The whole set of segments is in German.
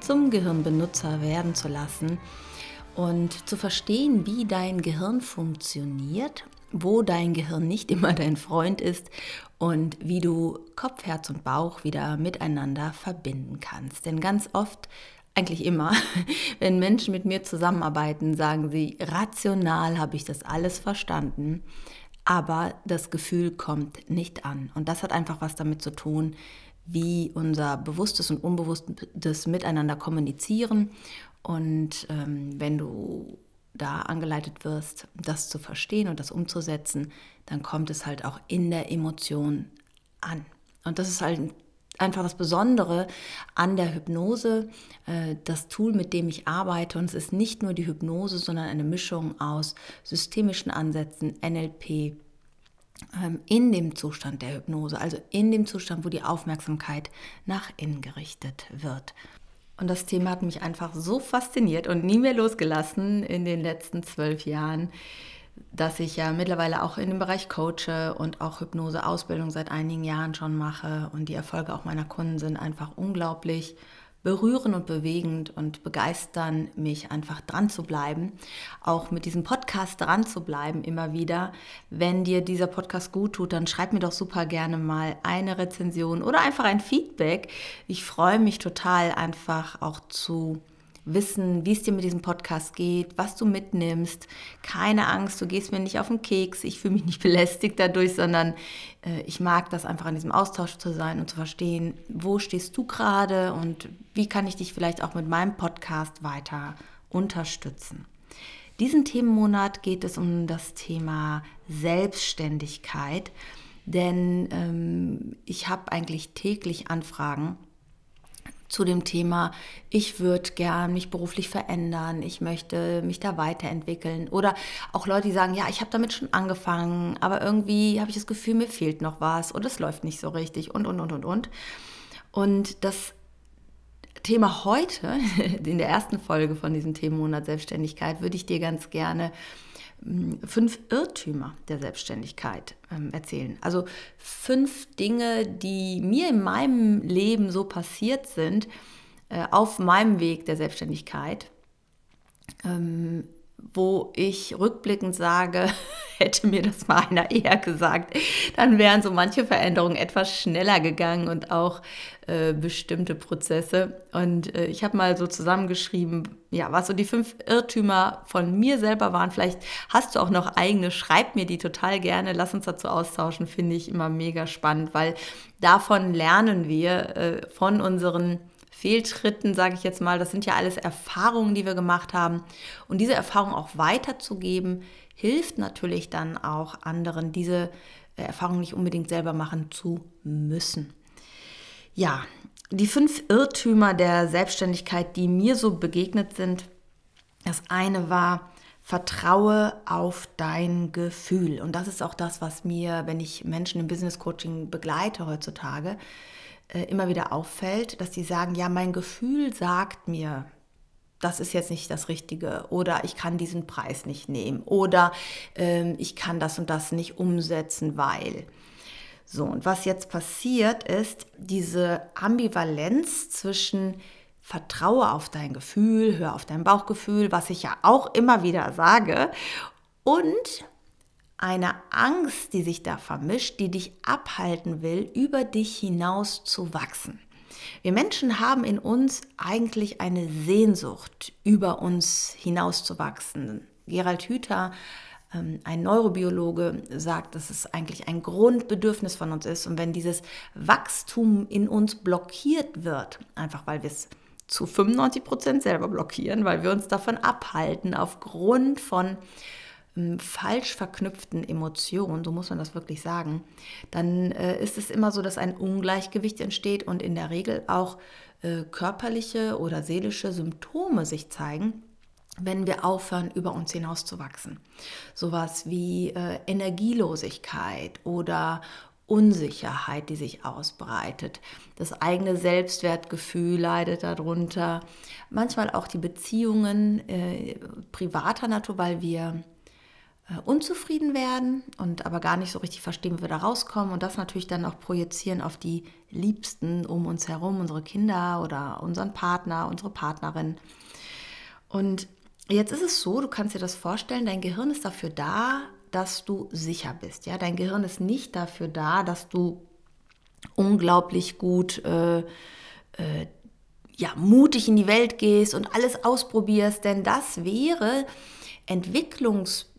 zum Gehirnbenutzer werden zu lassen und zu verstehen, wie dein Gehirn funktioniert, wo dein Gehirn nicht immer dein Freund ist und wie du Kopf, Herz und Bauch wieder miteinander verbinden kannst. Denn ganz oft, eigentlich immer, wenn Menschen mit mir zusammenarbeiten, sagen sie, rational habe ich das alles verstanden, aber das Gefühl kommt nicht an. Und das hat einfach was damit zu tun, wie unser bewusstes und unbewusstes Miteinander kommunizieren. Und ähm, wenn du da angeleitet wirst, das zu verstehen und das umzusetzen, dann kommt es halt auch in der Emotion an. Und das ist halt einfach das Besondere an der Hypnose, äh, das Tool, mit dem ich arbeite. Und es ist nicht nur die Hypnose, sondern eine Mischung aus systemischen Ansätzen, NLP, in dem Zustand der Hypnose, also in dem Zustand, wo die Aufmerksamkeit nach innen gerichtet wird. Und das Thema hat mich einfach so fasziniert und nie mehr losgelassen in den letzten zwölf Jahren, dass ich ja mittlerweile auch in dem Bereich Coache und auch Hypnose-Ausbildung seit einigen Jahren schon mache. Und die Erfolge auch meiner Kunden sind einfach unglaublich berühren und bewegend und begeistern mich einfach dran zu bleiben, auch mit diesem Podcast dran zu bleiben immer wieder. Wenn dir dieser Podcast gut tut, dann schreib mir doch super gerne mal eine Rezension oder einfach ein Feedback. Ich freue mich total einfach auch zu wissen, wie es dir mit diesem Podcast geht, was du mitnimmst. Keine Angst, du gehst mir nicht auf den Keks, ich fühle mich nicht belästigt dadurch, sondern äh, ich mag das einfach in diesem Austausch zu sein und zu verstehen, wo stehst du gerade und wie kann ich dich vielleicht auch mit meinem Podcast weiter unterstützen. Diesen Themenmonat geht es um das Thema Selbstständigkeit, denn ähm, ich habe eigentlich täglich Anfragen zu dem Thema, ich würde gern mich beruflich verändern, ich möchte mich da weiterentwickeln. Oder auch Leute, die sagen, ja, ich habe damit schon angefangen, aber irgendwie habe ich das Gefühl, mir fehlt noch was und es läuft nicht so richtig und, und, und, und, und. Und das Thema heute, in der ersten Folge von diesem Themenmonat Selbstständigkeit, würde ich dir ganz gerne fünf Irrtümer der Selbstständigkeit ähm, erzählen. Also fünf Dinge, die mir in meinem Leben so passiert sind, äh, auf meinem Weg der Selbstständigkeit, ähm, wo ich rückblickend sage, hätte mir das mal einer eher gesagt, dann wären so manche Veränderungen etwas schneller gegangen und auch äh, bestimmte Prozesse. Und äh, ich habe mal so zusammengeschrieben, ja, was so die fünf Irrtümer von mir selber waren. Vielleicht hast du auch noch eigene, schreib mir die total gerne, lass uns dazu austauschen, finde ich immer mega spannend, weil davon lernen wir äh, von unseren Fehltritten, sage ich jetzt mal, das sind ja alles Erfahrungen, die wir gemacht haben. Und diese Erfahrungen auch weiterzugeben, hilft natürlich dann auch anderen, diese äh, Erfahrungen nicht unbedingt selber machen zu müssen. Ja, die fünf Irrtümer der Selbstständigkeit, die mir so begegnet sind. Das eine war, vertraue auf dein Gefühl. Und das ist auch das, was mir, wenn ich Menschen im Business Coaching begleite heutzutage, äh, immer wieder auffällt, dass die sagen, ja, mein Gefühl sagt mir, das ist jetzt nicht das Richtige oder ich kann diesen Preis nicht nehmen oder ähm, ich kann das und das nicht umsetzen, weil. So, und was jetzt passiert ist, diese Ambivalenz zwischen Vertraue auf dein Gefühl, hör auf dein Bauchgefühl, was ich ja auch immer wieder sage, und eine Angst, die sich da vermischt, die dich abhalten will, über dich hinaus zu wachsen. Wir Menschen haben in uns eigentlich eine Sehnsucht, über uns hinauszuwachsen. Gerald Hüther, ähm, ein Neurobiologe, sagt, dass es eigentlich ein Grundbedürfnis von uns ist. Und wenn dieses Wachstum in uns blockiert wird, einfach weil wir es zu 95 Prozent selber blockieren, weil wir uns davon abhalten, aufgrund von falsch verknüpften Emotionen, so muss man das wirklich sagen, dann äh, ist es immer so, dass ein Ungleichgewicht entsteht und in der Regel auch äh, körperliche oder seelische Symptome sich zeigen, wenn wir aufhören, über uns hinaus zu wachsen. Sowas wie äh, Energielosigkeit oder Unsicherheit, die sich ausbreitet. Das eigene Selbstwertgefühl leidet darunter. Manchmal auch die Beziehungen äh, privater Natur, weil wir unzufrieden werden und aber gar nicht so richtig verstehen, wie wir da rauskommen und das natürlich dann auch projizieren auf die Liebsten um uns herum, unsere Kinder oder unseren Partner, unsere Partnerin. Und jetzt ist es so, du kannst dir das vorstellen, dein Gehirn ist dafür da, dass du sicher bist. Ja, dein Gehirn ist nicht dafür da, dass du unglaublich gut äh, äh, ja, mutig in die Welt gehst und alles ausprobierst, denn das wäre Entwicklungs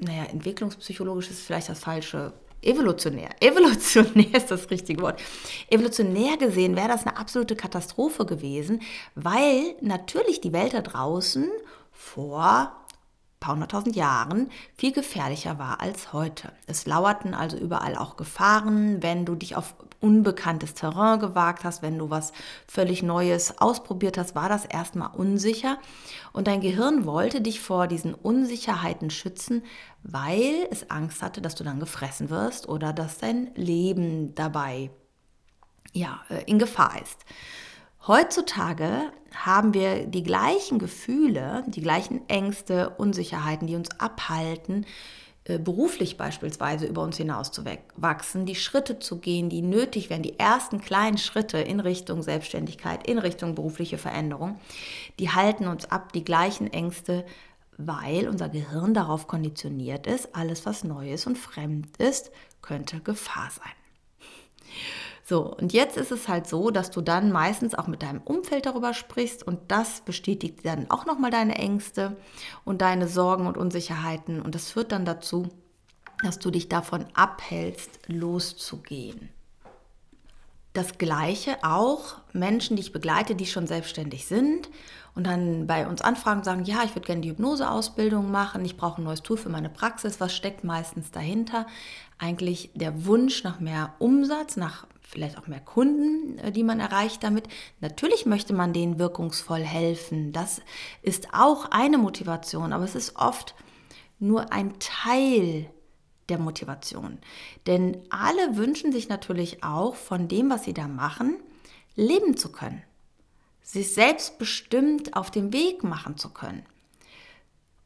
naja, entwicklungspsychologisch ist vielleicht das falsche. Evolutionär. Evolutionär ist das richtige Wort. Evolutionär gesehen wäre das eine absolute Katastrophe gewesen, weil natürlich die Welt da draußen vor paar hunderttausend Jahren viel gefährlicher war als heute. Es lauerten also überall auch Gefahren, wenn du dich auf unbekanntes Terrain gewagt hast, wenn du was völlig Neues ausprobiert hast, war das erstmal unsicher. Und dein Gehirn wollte dich vor diesen Unsicherheiten schützen, weil es Angst hatte, dass du dann gefressen wirst oder dass dein Leben dabei ja, äh, in Gefahr ist. Heutzutage haben wir die gleichen Gefühle, die gleichen Ängste, Unsicherheiten, die uns abhalten, beruflich beispielsweise über uns hinaus zu wachsen, die Schritte zu gehen, die nötig wären, die ersten kleinen Schritte in Richtung Selbstständigkeit, in Richtung berufliche Veränderung, die halten uns ab, die gleichen Ängste, weil unser Gehirn darauf konditioniert ist, alles, was neu ist und fremd ist, könnte Gefahr sein. So, und jetzt ist es halt so, dass du dann meistens auch mit deinem Umfeld darüber sprichst und das bestätigt dann auch nochmal deine Ängste und deine Sorgen und Unsicherheiten und das führt dann dazu, dass du dich davon abhältst, loszugehen. Das gleiche auch Menschen, die ich begleite, die schon selbstständig sind und dann bei uns anfragen sagen, ja, ich würde gerne die Hypnoseausbildung machen, ich brauche ein neues Tool für meine Praxis. Was steckt meistens dahinter? Eigentlich der Wunsch nach mehr Umsatz, nach vielleicht auch mehr Kunden, äh, die man erreicht damit. Natürlich möchte man denen wirkungsvoll helfen. Das ist auch eine Motivation, aber es ist oft nur ein Teil der Motivation. Denn alle wünschen sich natürlich auch von dem, was sie da machen, leben zu können. Sich selbstbestimmt auf dem Weg machen zu können.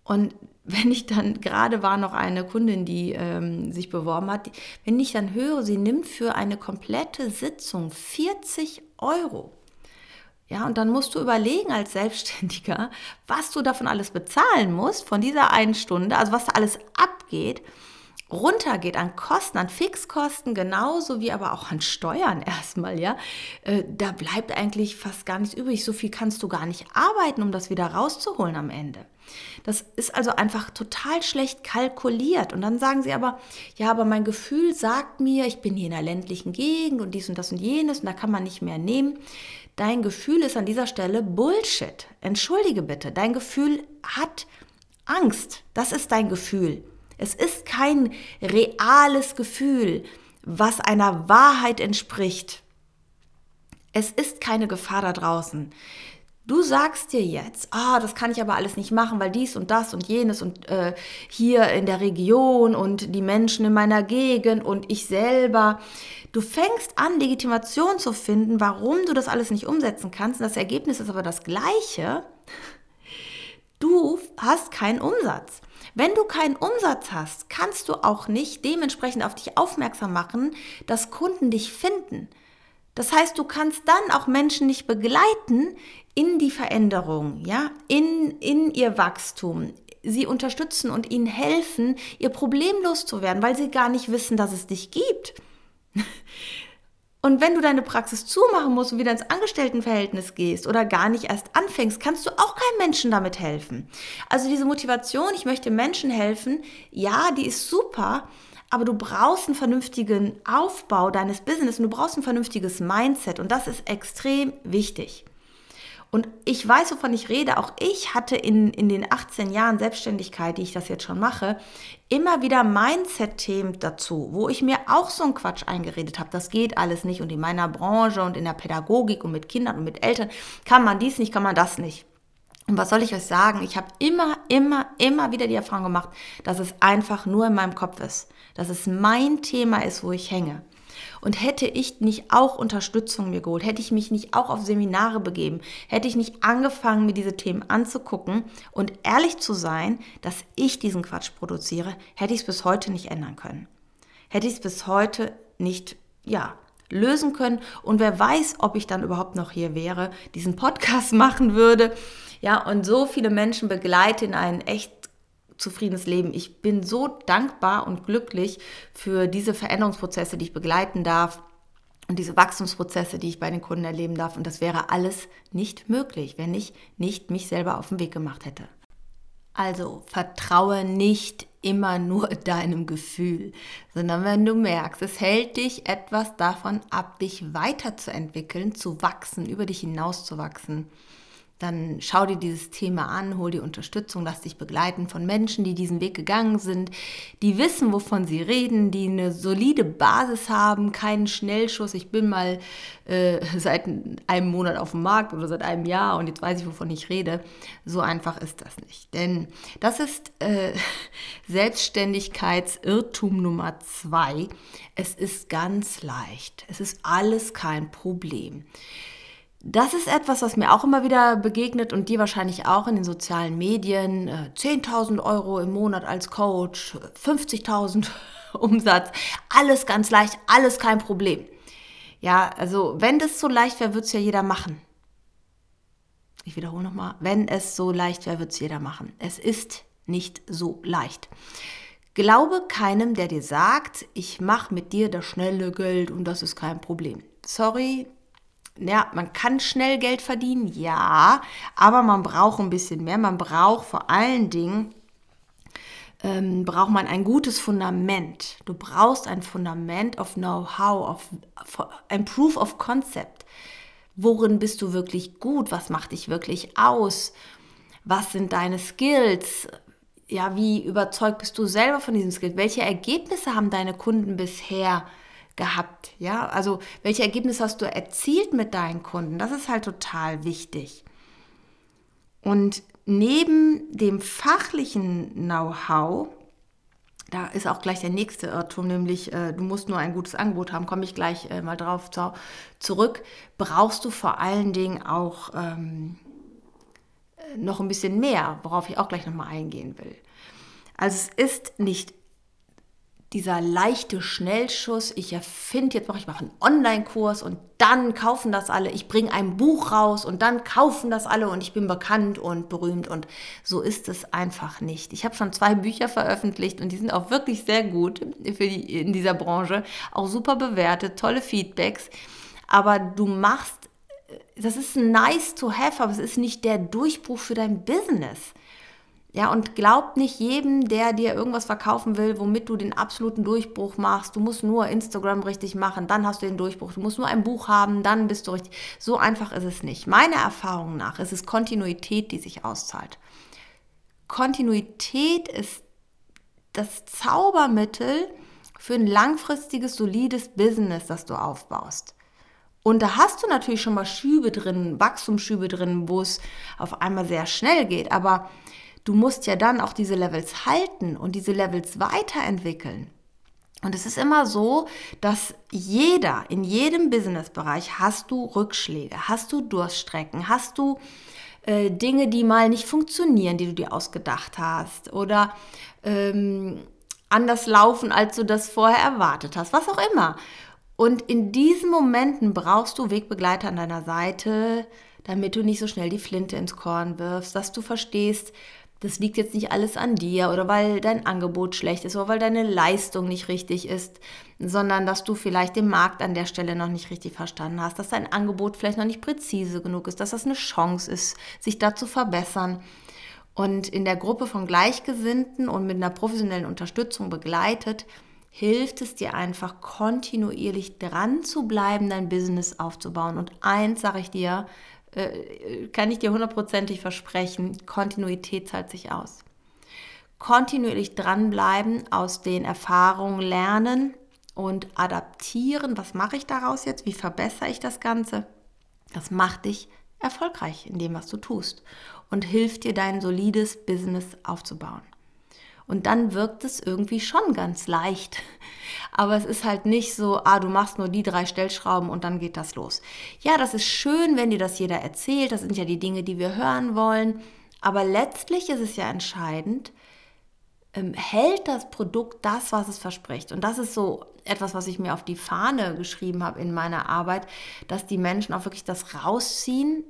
Und wenn ich dann, gerade war noch eine Kundin, die ähm, sich beworben hat, wenn ich dann höre, sie nimmt für eine komplette Sitzung 40 Euro. Ja, und dann musst du überlegen als Selbstständiger, was du davon alles bezahlen musst, von dieser einen Stunde, also was da alles abgeht runtergeht an Kosten, an Fixkosten, genauso wie aber auch an Steuern erstmal, ja, äh, da bleibt eigentlich fast gar nichts übrig. So viel kannst du gar nicht arbeiten, um das wieder rauszuholen am Ende. Das ist also einfach total schlecht kalkuliert. Und dann sagen sie aber, ja, aber mein Gefühl sagt mir, ich bin hier in einer ländlichen Gegend und dies und das und jenes und da kann man nicht mehr nehmen. Dein Gefühl ist an dieser Stelle Bullshit. Entschuldige bitte, dein Gefühl hat Angst. Das ist dein Gefühl. Es ist kein reales Gefühl, was einer Wahrheit entspricht. Es ist keine Gefahr da draußen. Du sagst dir jetzt, ah, das kann ich aber alles nicht machen, weil dies und das und jenes und äh, hier in der Region und die Menschen in meiner Gegend und ich selber. Du fängst an, Legitimation zu finden, warum du das alles nicht umsetzen kannst. Und das Ergebnis ist aber das gleiche. Du hast keinen Umsatz. Wenn du keinen Umsatz hast, kannst du auch nicht dementsprechend auf dich aufmerksam machen, dass Kunden dich finden. Das heißt, du kannst dann auch Menschen nicht begleiten in die Veränderung, ja, in, in ihr Wachstum, sie unterstützen und ihnen helfen, ihr Problem loszuwerden, weil sie gar nicht wissen, dass es dich gibt. Und wenn du deine Praxis zumachen musst und wieder ins Angestelltenverhältnis gehst oder gar nicht erst anfängst, kannst du auch keinem Menschen damit helfen. Also diese Motivation, ich möchte Menschen helfen, ja, die ist super, aber du brauchst einen vernünftigen Aufbau deines Business und du brauchst ein vernünftiges Mindset und das ist extrem wichtig. Und ich weiß, wovon ich rede. Auch ich hatte in, in den 18 Jahren Selbstständigkeit, die ich das jetzt schon mache, immer wieder Mindset-Themen dazu, wo ich mir auch so einen Quatsch eingeredet habe. Das geht alles nicht. Und in meiner Branche und in der Pädagogik und mit Kindern und mit Eltern kann man dies nicht, kann man das nicht. Und was soll ich euch sagen? Ich habe immer, immer, immer wieder die Erfahrung gemacht, dass es einfach nur in meinem Kopf ist. Dass es mein Thema ist, wo ich hänge. Und hätte ich nicht auch Unterstützung mir geholt, hätte ich mich nicht auch auf Seminare begeben, hätte ich nicht angefangen, mir diese Themen anzugucken und ehrlich zu sein, dass ich diesen Quatsch produziere, hätte ich es bis heute nicht ändern können. Hätte ich es bis heute nicht, ja, lösen können. Und wer weiß, ob ich dann überhaupt noch hier wäre, diesen Podcast machen würde. Ja, und so viele Menschen begleite in ein echt zufriedenes Leben. Ich bin so dankbar und glücklich für diese Veränderungsprozesse, die ich begleiten darf und diese Wachstumsprozesse, die ich bei den Kunden erleben darf. Und das wäre alles nicht möglich, wenn ich nicht mich selber auf den Weg gemacht hätte. Also vertraue nicht immer nur deinem Gefühl, sondern wenn du merkst, es hält dich etwas davon ab, dich weiterzuentwickeln, zu wachsen, über dich hinauszuwachsen, dann schau dir dieses Thema an, hol dir Unterstützung, lass dich begleiten von Menschen, die diesen Weg gegangen sind, die wissen, wovon sie reden, die eine solide Basis haben, keinen Schnellschuss. Ich bin mal äh, seit einem Monat auf dem Markt oder seit einem Jahr und jetzt weiß ich, wovon ich rede. So einfach ist das nicht. Denn das ist äh, Selbstständigkeitsirrtum Nummer zwei. Es ist ganz leicht. Es ist alles kein Problem. Das ist etwas, was mir auch immer wieder begegnet und dir wahrscheinlich auch in den sozialen Medien. 10.000 äh, Euro im Monat als Coach, 50.000 Umsatz, alles ganz leicht, alles kein Problem. Ja, also wenn das so leicht wäre, würde es ja jeder machen. Ich wiederhole nochmal, wenn es so leicht wäre, würde es jeder machen. Es ist nicht so leicht. Glaube keinem, der dir sagt, ich mache mit dir das schnelle Geld und das ist kein Problem. Sorry, ja, man kann schnell Geld verdienen, ja, aber man braucht ein bisschen mehr. Man braucht vor allen Dingen, ähm, braucht man ein gutes Fundament. Du brauchst ein Fundament of Know-how, ein Proof of Concept. Worin bist du wirklich gut? Was macht dich wirklich aus? Was sind deine Skills? Ja, wie überzeugt bist du selber von diesen Skills? Welche Ergebnisse haben deine Kunden bisher gehabt? Ja, also welche Ergebnisse hast du erzielt mit deinen Kunden? Das ist halt total wichtig. Und neben dem fachlichen Know-how, da ist auch gleich der nächste Irrtum, nämlich äh, du musst nur ein gutes Angebot haben, komme ich gleich äh, mal drauf zu, zurück, brauchst du vor allen Dingen auch ähm, noch ein bisschen mehr, worauf ich auch gleich nochmal eingehen will. Also es ist nicht dieser leichte Schnellschuss, ich erfinde jetzt, ich mache einen Online-Kurs und dann kaufen das alle, ich bringe ein Buch raus und dann kaufen das alle und ich bin bekannt und berühmt und so ist es einfach nicht. Ich habe schon zwei Bücher veröffentlicht und die sind auch wirklich sehr gut für die, in dieser Branche, auch super bewertet, tolle Feedbacks, aber du machst, das ist nice to have, aber es ist nicht der Durchbruch für dein Business. Ja, und glaub nicht jedem, der dir irgendwas verkaufen will, womit du den absoluten Durchbruch machst. Du musst nur Instagram richtig machen, dann hast du den Durchbruch. Du musst nur ein Buch haben, dann bist du richtig. So einfach ist es nicht. Meiner Erfahrung nach ist es Kontinuität, die sich auszahlt. Kontinuität ist das Zaubermittel für ein langfristiges, solides Business, das du aufbaust. Und da hast du natürlich schon mal Schübe drin, Wachstumsschübe drin, wo es auf einmal sehr schnell geht. Aber du musst ja dann auch diese Levels halten und diese Levels weiterentwickeln. Und es ist immer so, dass jeder, in jedem Businessbereich hast du Rückschläge, hast du Durststrecken, hast du äh, Dinge, die mal nicht funktionieren, die du dir ausgedacht hast oder ähm, anders laufen, als du das vorher erwartet hast, was auch immer. Und in diesen Momenten brauchst du Wegbegleiter an deiner Seite, damit du nicht so schnell die Flinte ins Korn wirfst, dass du verstehst, das liegt jetzt nicht alles an dir oder weil dein Angebot schlecht ist oder weil deine Leistung nicht richtig ist, sondern dass du vielleicht den Markt an der Stelle noch nicht richtig verstanden hast, dass dein Angebot vielleicht noch nicht präzise genug ist, dass das eine Chance ist, sich da zu verbessern. Und in der Gruppe von Gleichgesinnten und mit einer professionellen Unterstützung begleitet, hilft es dir einfach kontinuierlich dran zu bleiben, dein Business aufzubauen. Und eins sage ich dir, äh, kann ich dir hundertprozentig versprechen, Kontinuität zahlt sich aus. Kontinuierlich dranbleiben, aus den Erfahrungen lernen und adaptieren. Was mache ich daraus jetzt? Wie verbessere ich das Ganze? Das macht dich erfolgreich in dem, was du tust und hilft dir, dein solides Business aufzubauen. Und dann wirkt es irgendwie schon ganz leicht. Aber es ist halt nicht so, ah, du machst nur die drei Stellschrauben und dann geht das los. Ja, das ist schön, wenn dir das jeder erzählt. Das sind ja die Dinge, die wir hören wollen. Aber letztlich ist es ja entscheidend, ähm, hält das Produkt das, was es verspricht. Und das ist so etwas, was ich mir auf die Fahne geschrieben habe in meiner Arbeit, dass die Menschen auch wirklich das rausziehen,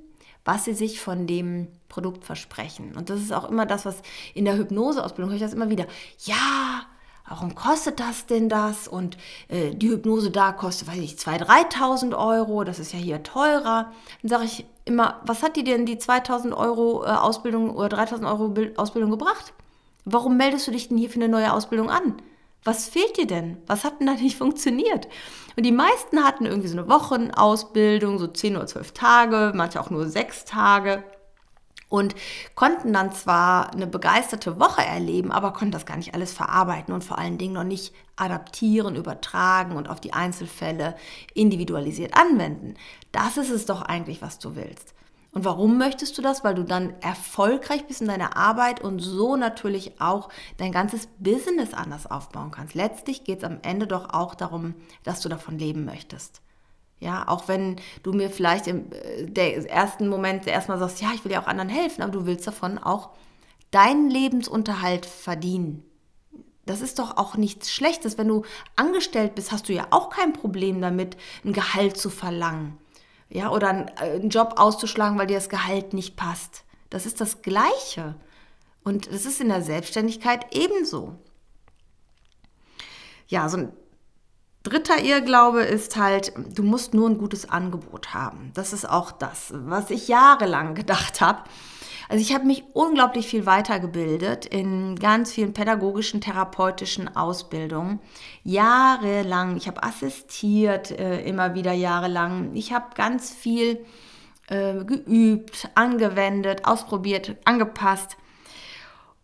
was sie sich von dem Produkt versprechen. Und das ist auch immer das, was in der Hypnoseausbildung höre ich das immer wieder. Ja, warum kostet das denn das? Und äh, die Hypnose da kostet, weiß ich, 2.000, 3.000 Euro, das ist ja hier teurer. Dann sage ich immer, was hat dir denn die 2.000 Euro äh, Ausbildung oder 3.000 Euro Ausbildung gebracht? Warum meldest du dich denn hier für eine neue Ausbildung an? Was fehlt dir denn? Was hat denn da nicht funktioniert? Und die meisten hatten irgendwie so eine Wochenausbildung, so 10 oder 12 Tage, manche auch nur 6 Tage und konnten dann zwar eine begeisterte Woche erleben, aber konnten das gar nicht alles verarbeiten und vor allen Dingen noch nicht adaptieren, übertragen und auf die Einzelfälle individualisiert anwenden. Das ist es doch eigentlich, was du willst. Und warum möchtest du das? Weil du dann erfolgreich bist in deiner Arbeit und so natürlich auch dein ganzes Business anders aufbauen kannst. Letztlich geht es am Ende doch auch darum, dass du davon leben möchtest. Ja, auch wenn du mir vielleicht im äh, ersten Moment erstmal sagst, ja, ich will ja auch anderen helfen, aber du willst davon auch deinen Lebensunterhalt verdienen. Das ist doch auch nichts Schlechtes. Wenn du angestellt bist, hast du ja auch kein Problem damit, ein Gehalt zu verlangen ja, oder äh, einen Job auszuschlagen, weil dir das Gehalt nicht passt. Das ist das Gleiche. Und das ist in der Selbstständigkeit ebenso. Ja, so ein dritter Irrglaube ist halt, du musst nur ein gutes Angebot haben. Das ist auch das, was ich jahrelang gedacht habe. Also ich habe mich unglaublich viel weitergebildet in ganz vielen pädagogischen, therapeutischen Ausbildungen. Jahrelang. Ich habe assistiert, äh, immer wieder jahrelang. Ich habe ganz viel äh, geübt, angewendet, ausprobiert, angepasst.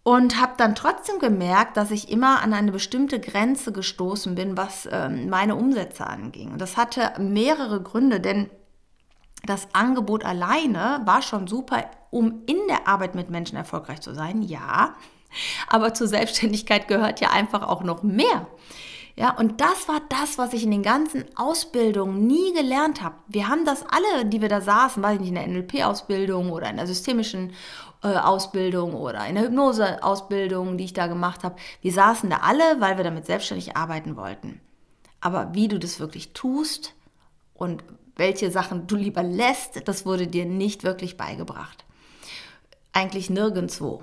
Und habe dann trotzdem gemerkt, dass ich immer an eine bestimmte Grenze gestoßen bin, was äh, meine Umsätze anging. Das hatte mehrere Gründe, denn das Angebot alleine war schon super, um in der Arbeit mit Menschen erfolgreich zu sein, ja. Aber zur Selbstständigkeit gehört ja einfach auch noch mehr. Ja, und das war das, was ich in den ganzen Ausbildungen nie gelernt habe. Wir haben das alle, die wir da saßen, weiß ich nicht, in der NLP-Ausbildung oder in der systemischen Ausbildung oder in der Hypnose-Ausbildung, die ich da gemacht habe. Wir saßen da alle, weil wir damit selbstständig arbeiten wollten. Aber wie du das wirklich tust und welche Sachen du lieber lässt, das wurde dir nicht wirklich beigebracht. Eigentlich nirgendwo.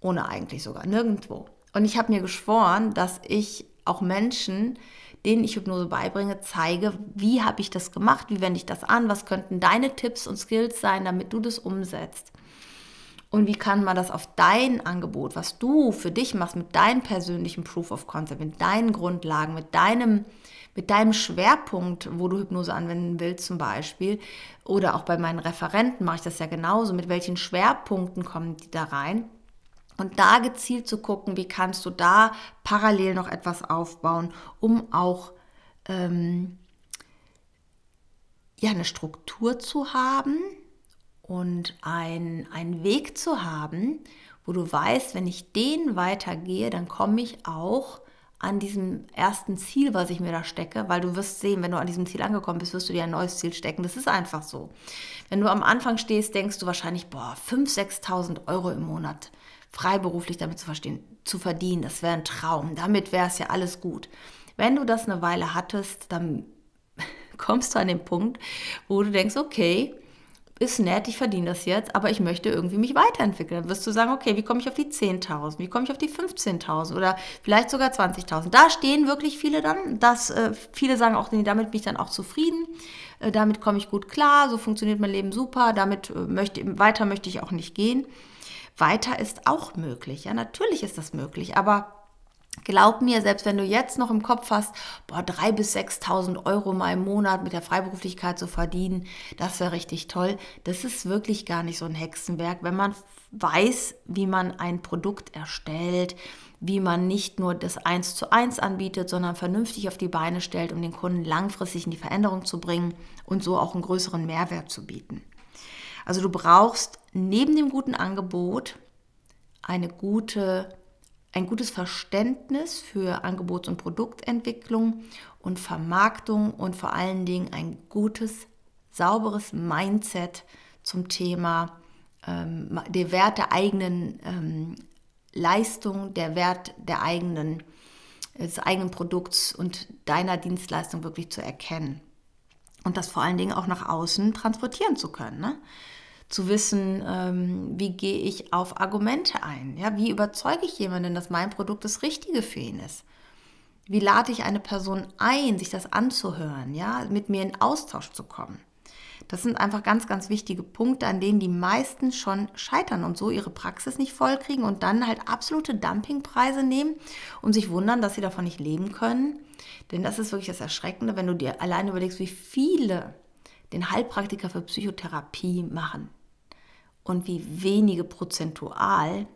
Ohne eigentlich sogar, nirgendwo. Und ich habe mir geschworen, dass ich auch Menschen, denen ich Hypnose beibringe, zeige, wie habe ich das gemacht, wie wende ich das an, was könnten deine Tipps und Skills sein, damit du das umsetzt. Und wie kann man das auf dein Angebot, was du für dich machst, mit deinem persönlichen Proof of Concept, mit deinen Grundlagen, mit deinem mit deinem Schwerpunkt, wo du Hypnose anwenden willst zum Beispiel, oder auch bei meinen Referenten mache ich das ja genauso, mit welchen Schwerpunkten kommen die da rein. Und da gezielt zu gucken, wie kannst du da parallel noch etwas aufbauen, um auch ähm, ja, eine Struktur zu haben und ein, einen Weg zu haben, wo du weißt, wenn ich den weitergehe, dann komme ich auch an diesem ersten Ziel, was ich mir da stecke, weil du wirst sehen, wenn du an diesem Ziel angekommen bist, wirst du dir ein neues Ziel stecken. Das ist einfach so. Wenn du am Anfang stehst, denkst du wahrscheinlich, boah, 5.000, 6.000 Euro im Monat freiberuflich damit zu, zu verdienen, das wäre ein Traum. Damit wäre es ja alles gut. Wenn du das eine Weile hattest, dann kommst du an den Punkt, wo du denkst, okay, ist nett, ich verdiene das jetzt, aber ich möchte irgendwie mich weiterentwickeln. Dann wirst du sagen, okay, wie komme ich auf die 10.000? Wie komme ich auf die 15.000 oder vielleicht sogar 20.000? Da stehen wirklich viele dann, dass äh, viele sagen auch, nee, damit bin ich dann auch zufrieden, äh, damit komme ich gut klar, so funktioniert mein Leben super, damit äh, möchte, weiter möchte ich auch nicht gehen. Weiter ist auch möglich, ja, natürlich ist das möglich, aber Glaub mir, selbst wenn du jetzt noch im Kopf hast, boah, 3.000 bis 6.000 Euro mal im Monat mit der Freiberuflichkeit zu verdienen, das wäre richtig toll. Das ist wirklich gar nicht so ein Hexenwerk, wenn man weiß, wie man ein Produkt erstellt, wie man nicht nur das Eins zu eins anbietet, sondern vernünftig auf die Beine stellt, um den Kunden langfristig in die Veränderung zu bringen und so auch einen größeren Mehrwert zu bieten. Also du brauchst neben dem guten Angebot eine gute ein gutes Verständnis für Angebots- und Produktentwicklung und Vermarktung und vor allen Dingen ein gutes, sauberes Mindset zum Thema ähm, der Wert der eigenen ähm, Leistung, der Wert der eigenen, des eigenen Produkts und deiner Dienstleistung wirklich zu erkennen. Und das vor allen Dingen auch nach außen transportieren zu können. Ne? Zu wissen, ähm, wie gehe ich auf Argumente ein? Ja, wie überzeuge ich jemanden, dass mein Produkt das Richtige für ihn ist? Wie lade ich eine Person ein, sich das anzuhören, ja, mit mir in Austausch zu kommen? Das sind einfach ganz, ganz wichtige Punkte, an denen die meisten schon scheitern und so ihre Praxis nicht vollkriegen und dann halt absolute Dumpingpreise nehmen und sich wundern, dass sie davon nicht leben können. Denn das ist wirklich das Erschreckende, wenn du dir allein überlegst, wie viele den Heilpraktiker für Psychotherapie machen und wie wenige prozentual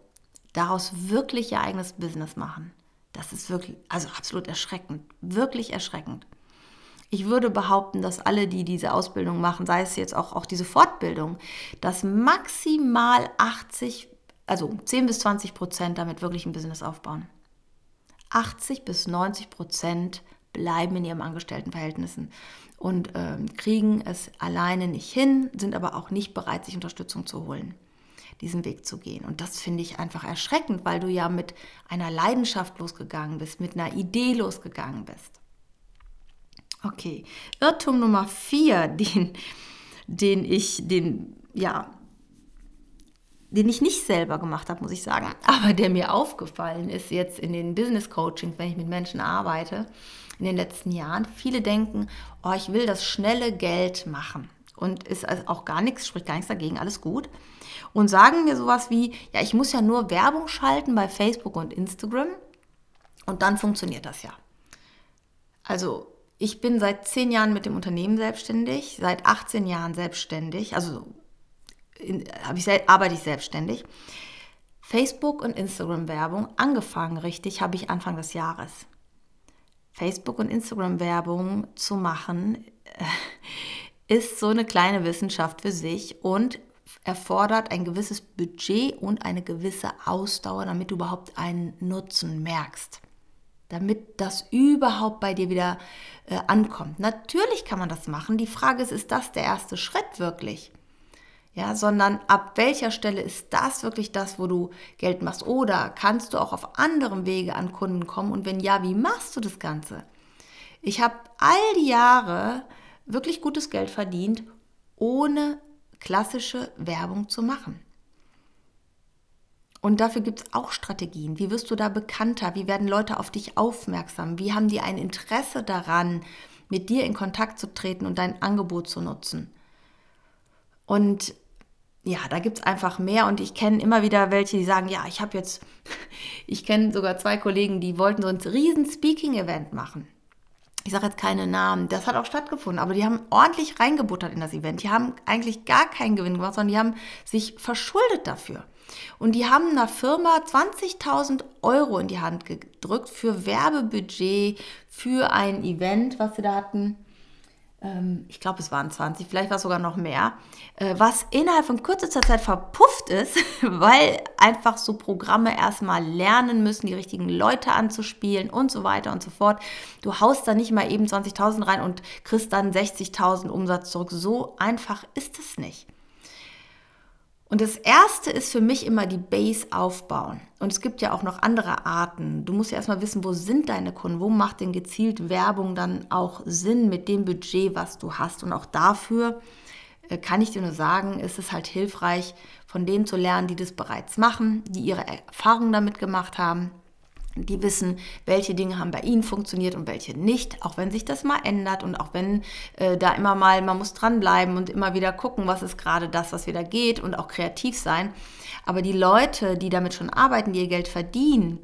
daraus wirklich ihr eigenes Business machen. Das ist wirklich, also absolut erschreckend, wirklich erschreckend. Ich würde behaupten, dass alle, die diese Ausbildung machen, sei es jetzt auch, auch diese Fortbildung, dass maximal 80, also 10 bis 20 Prozent damit wirklich ein Business aufbauen. 80 bis 90 Prozent bleiben in ihren Angestelltenverhältnissen und äh, kriegen es alleine nicht hin, sind aber auch nicht bereit, sich Unterstützung zu holen, diesen Weg zu gehen. Und das finde ich einfach erschreckend, weil du ja mit einer Leidenschaft losgegangen bist, mit einer Idee losgegangen bist. Okay, Irrtum Nummer vier, den, den ich, den, ja, den ich nicht selber gemacht habe, muss ich sagen, aber der mir aufgefallen ist jetzt in den Business Coachings, wenn ich mit Menschen arbeite, in den letzten Jahren. Viele denken, oh, ich will das schnelle Geld machen. Und ist also auch gar nichts, spricht gar nichts dagegen, alles gut. Und sagen mir sowas wie, ja, ich muss ja nur Werbung schalten bei Facebook und Instagram und dann funktioniert das ja. Also ich bin seit zehn Jahren mit dem Unternehmen selbstständig, seit 18 Jahren selbstständig, also in, ich, arbeite ich selbstständig. Facebook und Instagram Werbung angefangen richtig habe ich Anfang des Jahres. Facebook- und Instagram-Werbung zu machen, äh, ist so eine kleine Wissenschaft für sich und erfordert ein gewisses Budget und eine gewisse Ausdauer, damit du überhaupt einen Nutzen merkst. Damit das überhaupt bei dir wieder äh, ankommt. Natürlich kann man das machen. Die Frage ist, ist das der erste Schritt wirklich? Ja, sondern ab welcher Stelle ist das wirklich das, wo du Geld machst? Oder kannst du auch auf anderem Wege an Kunden kommen? Und wenn ja, wie machst du das Ganze? Ich habe all die Jahre wirklich gutes Geld verdient, ohne klassische Werbung zu machen. Und dafür gibt es auch Strategien. Wie wirst du da bekannter? Wie werden Leute auf dich aufmerksam? Wie haben die ein Interesse daran, mit dir in Kontakt zu treten und dein Angebot zu nutzen? Und ja, da gibt es einfach mehr und ich kenne immer wieder welche, die sagen, ja, ich habe jetzt, ich kenne sogar zwei Kollegen, die wollten so ein riesen Speaking-Event machen. Ich sage jetzt keine Namen, das hat auch stattgefunden, aber die haben ordentlich reingebuttert in das Event. Die haben eigentlich gar keinen Gewinn gemacht, sondern die haben sich verschuldet dafür. Und die haben einer Firma 20.000 Euro in die Hand gedrückt für Werbebudget, für ein Event, was sie da hatten. Ähm, ich glaube, es waren 20, vielleicht war es sogar noch mehr, äh, was innerhalb von kürzester Zeit verpufft ist, weil einfach so Programme erstmal lernen müssen, die richtigen Leute anzuspielen und so weiter und so fort. Du haust da nicht mal eben 20.000 rein und kriegst dann 60.000 Umsatz zurück. So einfach ist es nicht. Und das erste ist für mich immer die Base aufbauen. Und es gibt ja auch noch andere Arten. Du musst ja erstmal wissen, wo sind deine Kunden? Wo macht denn gezielt Werbung dann auch Sinn mit dem Budget, was du hast? Und auch dafür äh, kann ich dir nur sagen, ist es halt hilfreich, von denen zu lernen, die das bereits machen, die ihre Erfahrungen damit gemacht haben die wissen, welche Dinge haben bei ihnen funktioniert und welche nicht, auch wenn sich das mal ändert und auch wenn äh, da immer mal, man muss dranbleiben und immer wieder gucken, was ist gerade das, was wieder geht und auch kreativ sein. Aber die Leute, die damit schon arbeiten, die ihr Geld verdienen,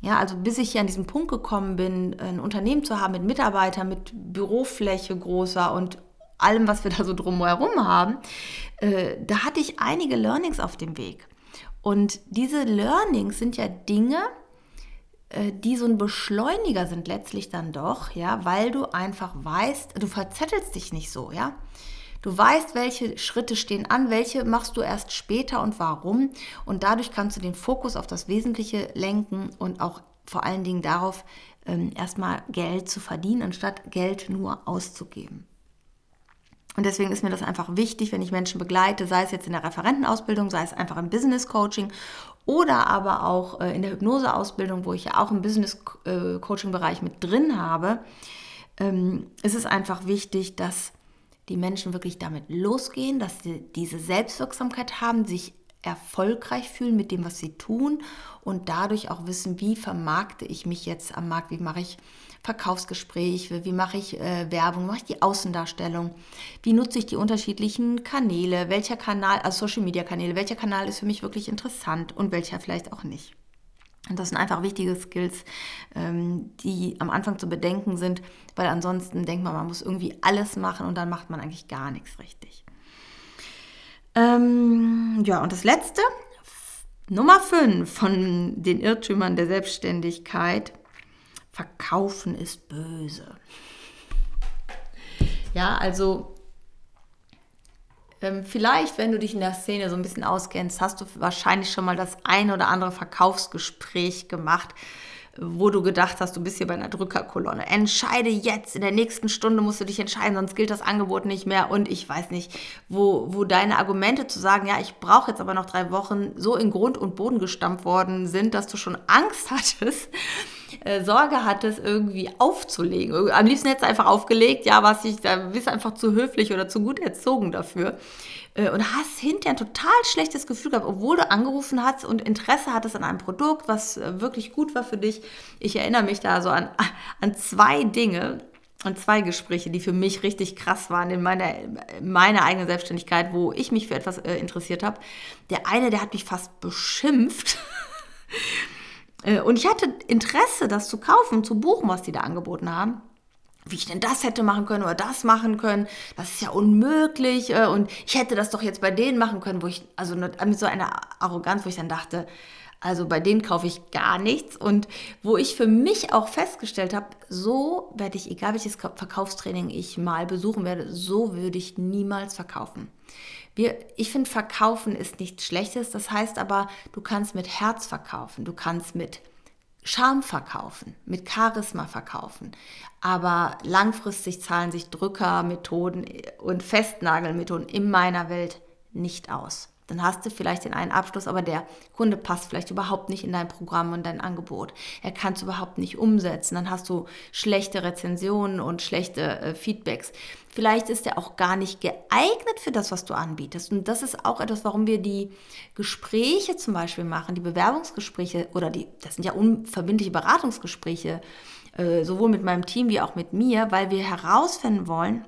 Ja, also bis ich hier an diesen Punkt gekommen bin, ein Unternehmen zu haben mit Mitarbeitern, mit Bürofläche großer und allem, was wir da so drumherum haben, äh, da hatte ich einige Learnings auf dem Weg. Und diese Learnings sind ja Dinge, die so ein Beschleuniger sind letztlich dann doch, ja, weil du einfach weißt, du verzettelst dich nicht so, ja. Du weißt, welche Schritte stehen an, welche machst du erst später und warum. Und dadurch kannst du den Fokus auf das Wesentliche lenken und auch vor allen Dingen darauf, ähm, erstmal Geld zu verdienen, anstatt Geld nur auszugeben. Und deswegen ist mir das einfach wichtig, wenn ich Menschen begleite, sei es jetzt in der Referentenausbildung, sei es einfach im Business Coaching oder aber auch äh, in der Hypnoseausbildung, wo ich ja auch im Business äh, Coaching Bereich mit drin habe, ähm, ist es einfach wichtig, dass die Menschen wirklich damit losgehen, dass sie diese Selbstwirksamkeit haben, sich erfolgreich fühlen mit dem, was sie tun und dadurch auch wissen, wie vermarkte ich mich jetzt am Markt, wie mache ich Verkaufsgespräche, wie mache ich äh, Werbung, mache ich die Außendarstellung, wie nutze ich die unterschiedlichen Kanäle, welcher Kanal, also Social Media Kanäle, welcher Kanal ist für mich wirklich interessant und welcher vielleicht auch nicht. Und das sind einfach wichtige Skills, ähm, die am Anfang zu bedenken sind, weil ansonsten denkt man, man muss irgendwie alles machen und dann macht man eigentlich gar nichts richtig. Ähm, ja, und das letzte, Nummer 5 von den Irrtümern der Selbstständigkeit, Verkaufen ist böse. Ja, also ähm, vielleicht, wenn du dich in der Szene so ein bisschen auskennst, hast du wahrscheinlich schon mal das ein oder andere Verkaufsgespräch gemacht, wo du gedacht hast, du bist hier bei einer Drückerkolonne. Entscheide jetzt, in der nächsten Stunde musst du dich entscheiden, sonst gilt das Angebot nicht mehr. Und ich weiß nicht, wo, wo deine Argumente zu sagen, ja, ich brauche jetzt aber noch drei Wochen, so in Grund und Boden gestampft worden sind, dass du schon Angst hattest, äh, Sorge hattest, irgendwie aufzulegen. Am liebsten hättest du einfach aufgelegt, ja, was ich, da bist einfach zu höflich oder zu gut erzogen dafür. Äh, und hast hinterher ein total schlechtes Gefühl gehabt, obwohl du angerufen hast und Interesse hattest an einem Produkt, was äh, wirklich gut war für dich. Ich erinnere mich da so an, an zwei Dinge, an zwei Gespräche, die für mich richtig krass waren in meiner, meiner eigenen Selbstständigkeit, wo ich mich für etwas äh, interessiert habe. Der eine, der hat mich fast beschimpft. Äh, und ich hatte Interesse, das zu kaufen, zu buchen, was die da angeboten haben. Wie ich denn das hätte machen können oder das machen können, das ist ja unmöglich. Äh, und ich hätte das doch jetzt bei denen machen können, wo ich, also mit so einer Arroganz, wo ich dann dachte, also bei denen kaufe ich gar nichts. Und wo ich für mich auch festgestellt habe, so werde ich, egal welches Verkaufstraining ich mal besuchen werde, so würde ich niemals verkaufen. Wir, ich finde, verkaufen ist nichts Schlechtes. Das heißt aber, du kannst mit Herz verkaufen, du kannst mit Charme verkaufen, mit Charisma verkaufen. Aber langfristig zahlen sich Drückermethoden und Festnagelmethoden in meiner Welt nicht aus. Dann hast du vielleicht den einen Abschluss, aber der Kunde passt vielleicht überhaupt nicht in dein Programm und dein Angebot. Er kann es überhaupt nicht umsetzen. Dann hast du schlechte Rezensionen und schlechte äh, Feedbacks. Vielleicht ist er auch gar nicht geeignet für das, was du anbietest. Und das ist auch etwas, warum wir die Gespräche zum Beispiel machen, die Bewerbungsgespräche oder die, das sind ja unverbindliche Beratungsgespräche, äh, sowohl mit meinem Team wie auch mit mir, weil wir herausfinden wollen,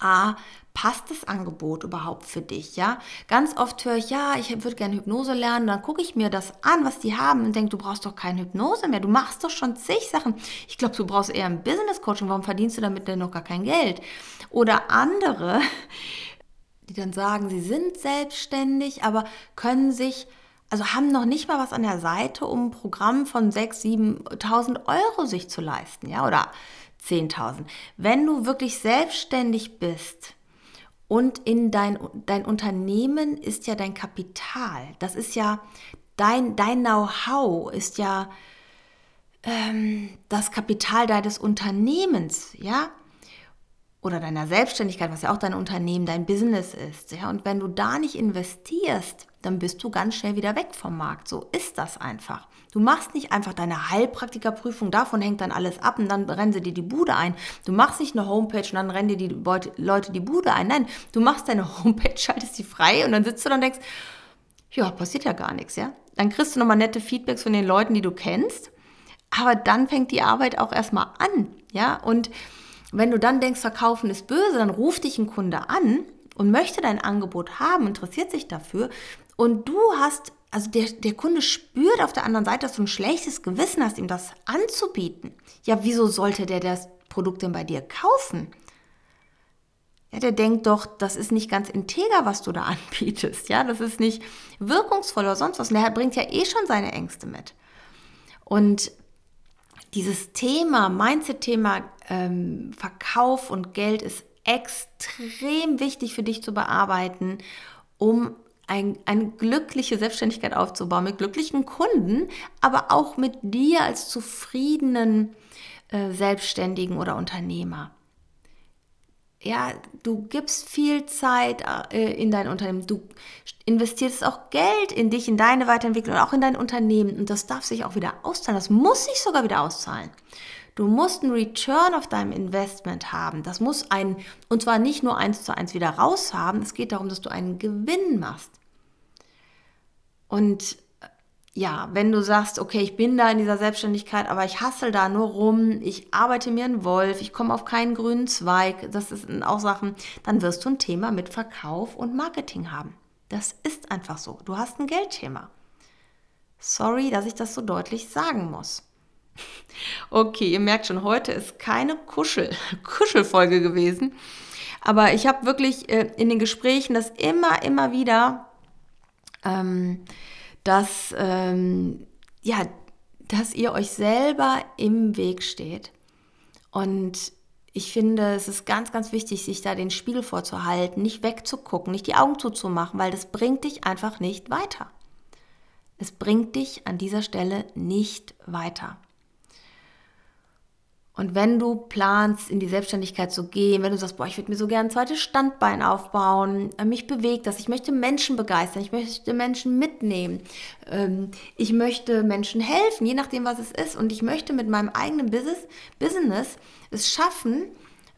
A, passt das Angebot überhaupt für dich? Ja, ganz oft höre ich, ja, ich würde gerne Hypnose lernen. Dann gucke ich mir das an, was die haben und denke, du brauchst doch keine Hypnose mehr. Du machst doch schon zig Sachen. Ich glaube, du brauchst eher ein Business Coaching. Warum verdienst du damit denn noch gar kein Geld? Oder andere, die dann sagen, sie sind selbstständig, aber können sich also haben noch nicht mal was an der Seite, um ein Programm von 6.000, 7.000 Euro sich zu leisten, ja, oder 10.000. Wenn du wirklich selbstständig bist, und in dein, dein Unternehmen ist ja dein Kapital. Das ist ja dein, dein Know-how, ist ja ähm, das Kapital deines Unternehmens, ja? Oder deiner Selbstständigkeit, was ja auch dein Unternehmen, dein Business ist. Ja? Und wenn du da nicht investierst, dann bist du ganz schnell wieder weg vom Markt. So ist das einfach. Du machst nicht einfach deine Heilpraktikerprüfung, davon hängt dann alles ab und dann rennen sie dir die Bude ein. Du machst nicht eine Homepage und dann rennen dir die Leute die Bude ein. Nein, du machst deine Homepage, schaltest sie frei und dann sitzt du dann und denkst, ja, passiert ja gar nichts, ja. Dann kriegst du nochmal nette Feedbacks von den Leuten, die du kennst. Aber dann fängt die Arbeit auch erstmal an, ja. Und wenn du dann denkst, verkaufen ist böse, dann ruft dich ein Kunde an und möchte dein Angebot haben, interessiert sich dafür und du hast also der, der Kunde spürt auf der anderen Seite, dass du ein schlechtes Gewissen hast, ihm das anzubieten. Ja, wieso sollte der das Produkt denn bei dir kaufen? Ja, der denkt doch, das ist nicht ganz integer, was du da anbietest. Ja, das ist nicht wirkungsvoll oder sonst was. Und der bringt ja eh schon seine Ängste mit. Und dieses Thema, Mindset-Thema ähm, Verkauf und Geld ist extrem wichtig für dich zu bearbeiten, um ein, eine glückliche Selbstständigkeit aufzubauen, mit glücklichen Kunden, aber auch mit dir als zufriedenen äh, Selbstständigen oder Unternehmer. Ja, du gibst viel Zeit äh, in dein Unternehmen. Du investierst auch Geld in dich, in deine Weiterentwicklung, auch in dein Unternehmen. Und das darf sich auch wieder auszahlen. Das muss sich sogar wieder auszahlen. Du musst einen Return auf deinem Investment haben. Das muss ein, und zwar nicht nur eins zu eins wieder raus haben. Es geht darum, dass du einen Gewinn machst. Und ja, wenn du sagst, okay, ich bin da in dieser Selbstständigkeit, aber ich hassel da nur rum, ich arbeite mir einen Wolf, ich komme auf keinen grünen Zweig, das sind auch Sachen, dann wirst du ein Thema mit Verkauf und Marketing haben. Das ist einfach so. Du hast ein Geldthema. Sorry, dass ich das so deutlich sagen muss. Okay, ihr merkt schon, heute ist keine Kuschel, Kuschelfolge gewesen. Aber ich habe wirklich äh, in den Gesprächen das immer, immer wieder ähm, dass, ähm, ja, dass ihr euch selber im Weg steht. Und ich finde, es ist ganz, ganz wichtig, sich da den Spiegel vorzuhalten, nicht wegzugucken, nicht die Augen zuzumachen, weil das bringt dich einfach nicht weiter. Es bringt dich an dieser Stelle nicht weiter. Und wenn du planst, in die Selbstständigkeit zu gehen, wenn du sagst, boah, ich würde mir so gerne ein zweites Standbein aufbauen, äh, mich bewegt das, ich möchte Menschen begeistern, ich möchte Menschen mitnehmen, ähm, ich möchte Menschen helfen, je nachdem, was es ist. Und ich möchte mit meinem eigenen Business, Business es schaffen,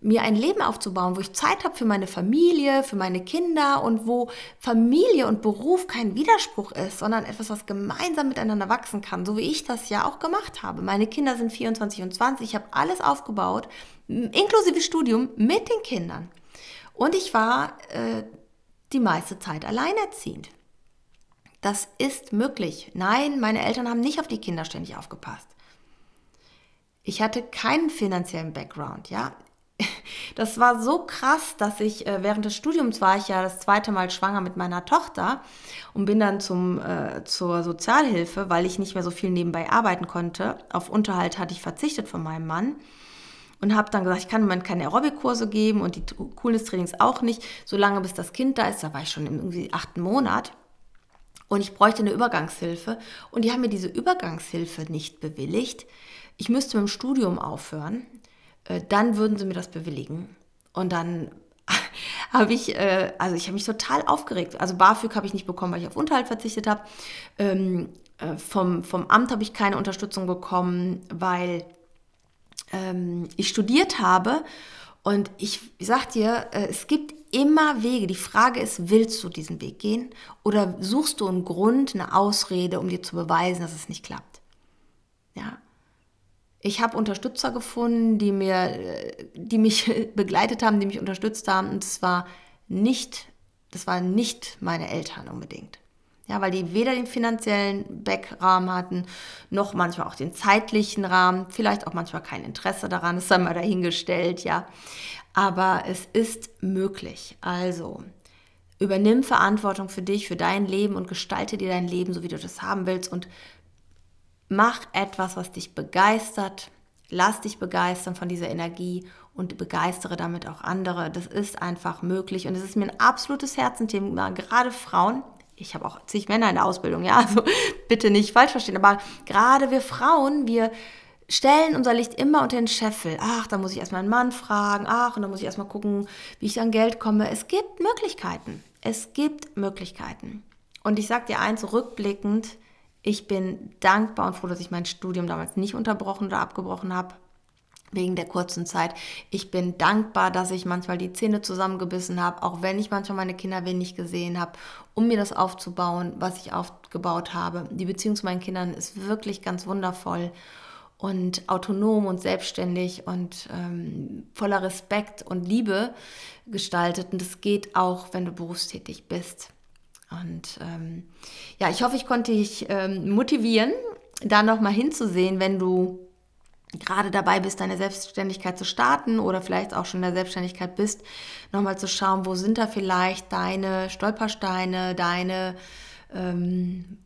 mir ein Leben aufzubauen, wo ich Zeit habe für meine Familie, für meine Kinder und wo Familie und Beruf kein Widerspruch ist, sondern etwas, was gemeinsam miteinander wachsen kann, so wie ich das ja auch gemacht habe. Meine Kinder sind 24 und 20, ich habe alles aufgebaut, inklusive Studium mit den Kindern. Und ich war äh, die meiste Zeit alleinerziehend. Das ist möglich. Nein, meine Eltern haben nicht auf die Kinder ständig aufgepasst. Ich hatte keinen finanziellen Background, ja das war so krass, dass ich äh, während des Studiums war ich ja das zweite Mal schwanger mit meiner Tochter und bin dann zum, äh, zur Sozialhilfe, weil ich nicht mehr so viel nebenbei arbeiten konnte. Auf Unterhalt hatte ich verzichtet von meinem Mann und habe dann gesagt, ich kann im Moment keine Aerobic-Kurse geben und die Coolness-Trainings auch nicht, solange bis das Kind da ist. Da war ich schon im irgendwie achten Monat. Und ich bräuchte eine Übergangshilfe. Und die haben mir diese Übergangshilfe nicht bewilligt. Ich müsste mit dem Studium aufhören. Äh, dann würden sie mir das bewilligen. Und dann habe ich, äh, also ich habe mich total aufgeregt. Also BAföG habe ich nicht bekommen, weil ich auf Unterhalt verzichtet habe. Ähm, äh, vom, vom Amt habe ich keine Unterstützung bekommen, weil ähm, ich studiert habe. Und ich, sag dir, äh, es gibt immer Wege. Die Frage ist, willst du diesen Weg gehen oder suchst du einen Grund, eine Ausrede, um dir zu beweisen, dass es nicht klappt? Ich habe Unterstützer gefunden, die mir, die mich begleitet haben, die mich unterstützt haben. Und es war nicht, das waren nicht meine Eltern unbedingt. Ja, weil die weder den finanziellen Backrahmen hatten, noch manchmal auch den zeitlichen Rahmen, vielleicht auch manchmal kein Interesse daran, ist dann mal dahingestellt, ja. Aber es ist möglich. Also, übernimm Verantwortung für dich, für dein Leben und gestalte dir dein Leben, so wie du das haben willst und Mach etwas, was dich begeistert. Lass dich begeistern von dieser Energie und begeistere damit auch andere. Das ist einfach möglich und es ist mir ein absolutes Herzenthema, gerade Frauen. Ich habe auch zig Männer in der Ausbildung, ja, also bitte nicht falsch verstehen, aber gerade wir Frauen, wir stellen unser Licht immer unter den Scheffel. Ach, da muss ich erstmal einen Mann fragen. Ach, und da muss ich erstmal gucken, wie ich an Geld komme. Es gibt Möglichkeiten. Es gibt Möglichkeiten. Und ich sage dir eins, rückblickend, ich bin dankbar und froh, dass ich mein Studium damals nicht unterbrochen oder abgebrochen habe wegen der kurzen Zeit. Ich bin dankbar, dass ich manchmal die Zähne zusammengebissen habe, auch wenn ich manchmal meine Kinder wenig gesehen habe, um mir das aufzubauen, was ich aufgebaut habe. Die Beziehung zu meinen Kindern ist wirklich ganz wundervoll und autonom und selbstständig und ähm, voller Respekt und Liebe gestaltet. Und das geht auch, wenn du berufstätig bist. Und ähm, ja, ich hoffe, ich konnte dich ähm, motivieren, da nochmal hinzusehen, wenn du gerade dabei bist, deine Selbstständigkeit zu starten oder vielleicht auch schon in der Selbstständigkeit bist, nochmal zu schauen, wo sind da vielleicht deine Stolpersteine, deine, ähm,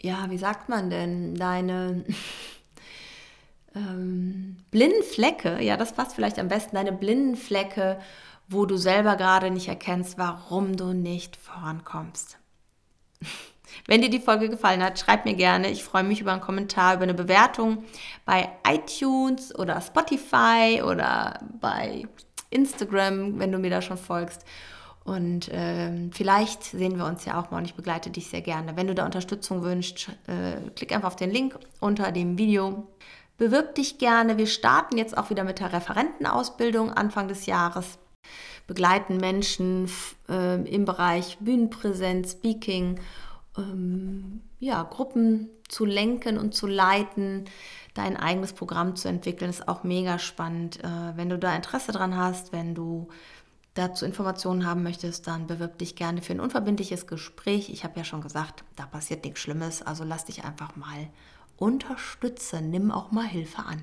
ja, wie sagt man denn, deine ähm, blinden Flecke, ja, das passt vielleicht am besten, deine blinden Flecke, wo du selber gerade nicht erkennst, warum du nicht vorankommst. Wenn dir die Folge gefallen hat, schreib mir gerne. Ich freue mich über einen Kommentar, über eine Bewertung bei iTunes oder Spotify oder bei Instagram, wenn du mir da schon folgst. Und ähm, vielleicht sehen wir uns ja auch mal und ich begleite dich sehr gerne. Wenn du da Unterstützung wünschst, äh, klick einfach auf den Link unter dem Video. Bewirb dich gerne. Wir starten jetzt auch wieder mit der Referentenausbildung Anfang des Jahres. Begleiten Menschen äh, im Bereich Bühnenpräsenz, Speaking ähm, ja, Gruppen zu lenken und zu leiten, dein eigenes Programm zu entwickeln, ist auch mega spannend. Äh, wenn du da Interesse dran hast, wenn du dazu Informationen haben möchtest, dann bewirb dich gerne für ein unverbindliches Gespräch. Ich habe ja schon gesagt, da passiert nichts Schlimmes, also lass dich einfach mal unterstützen, nimm auch mal Hilfe an.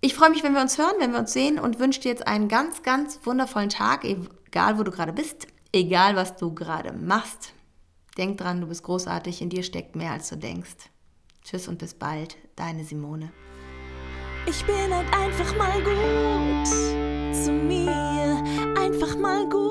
Ich freue mich, wenn wir uns hören, wenn wir uns sehen und wünsche dir jetzt einen ganz, ganz wundervollen Tag, egal wo du gerade bist, egal was du gerade machst. Denk dran, du bist großartig, in dir steckt mehr als du denkst. Tschüss und bis bald, deine Simone. Ich bin halt einfach mal gut zu mir, einfach mal gut.